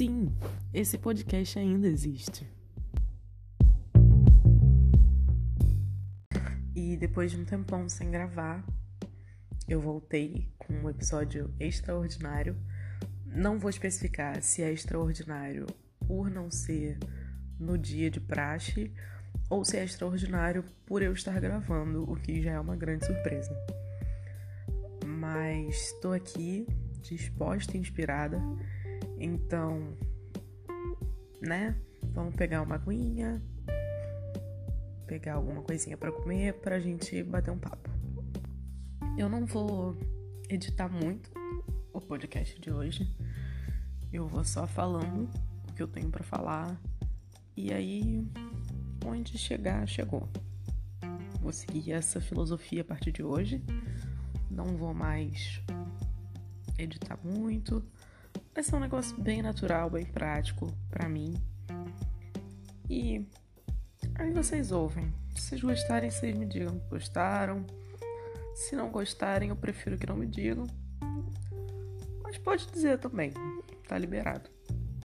Sim, esse podcast ainda existe. E depois de um tempão sem gravar, eu voltei com um episódio extraordinário. Não vou especificar se é extraordinário por não ser no dia de praxe ou se é extraordinário por eu estar gravando, o que já é uma grande surpresa. Mas estou aqui disposta e inspirada então, né? Vamos pegar uma aguinha, pegar alguma coisinha para comer pra gente bater um papo. Eu não vou editar muito o podcast de hoje. Eu vou só falando o que eu tenho para falar e aí onde chegar, chegou. Vou seguir essa filosofia a partir de hoje. Não vou mais editar muito Vai ser um negócio bem natural, bem prático para mim. E aí vocês ouvem. Se vocês gostarem, vocês me digam que gostaram. Se não gostarem, eu prefiro que não me digam. Mas pode dizer também, tá liberado.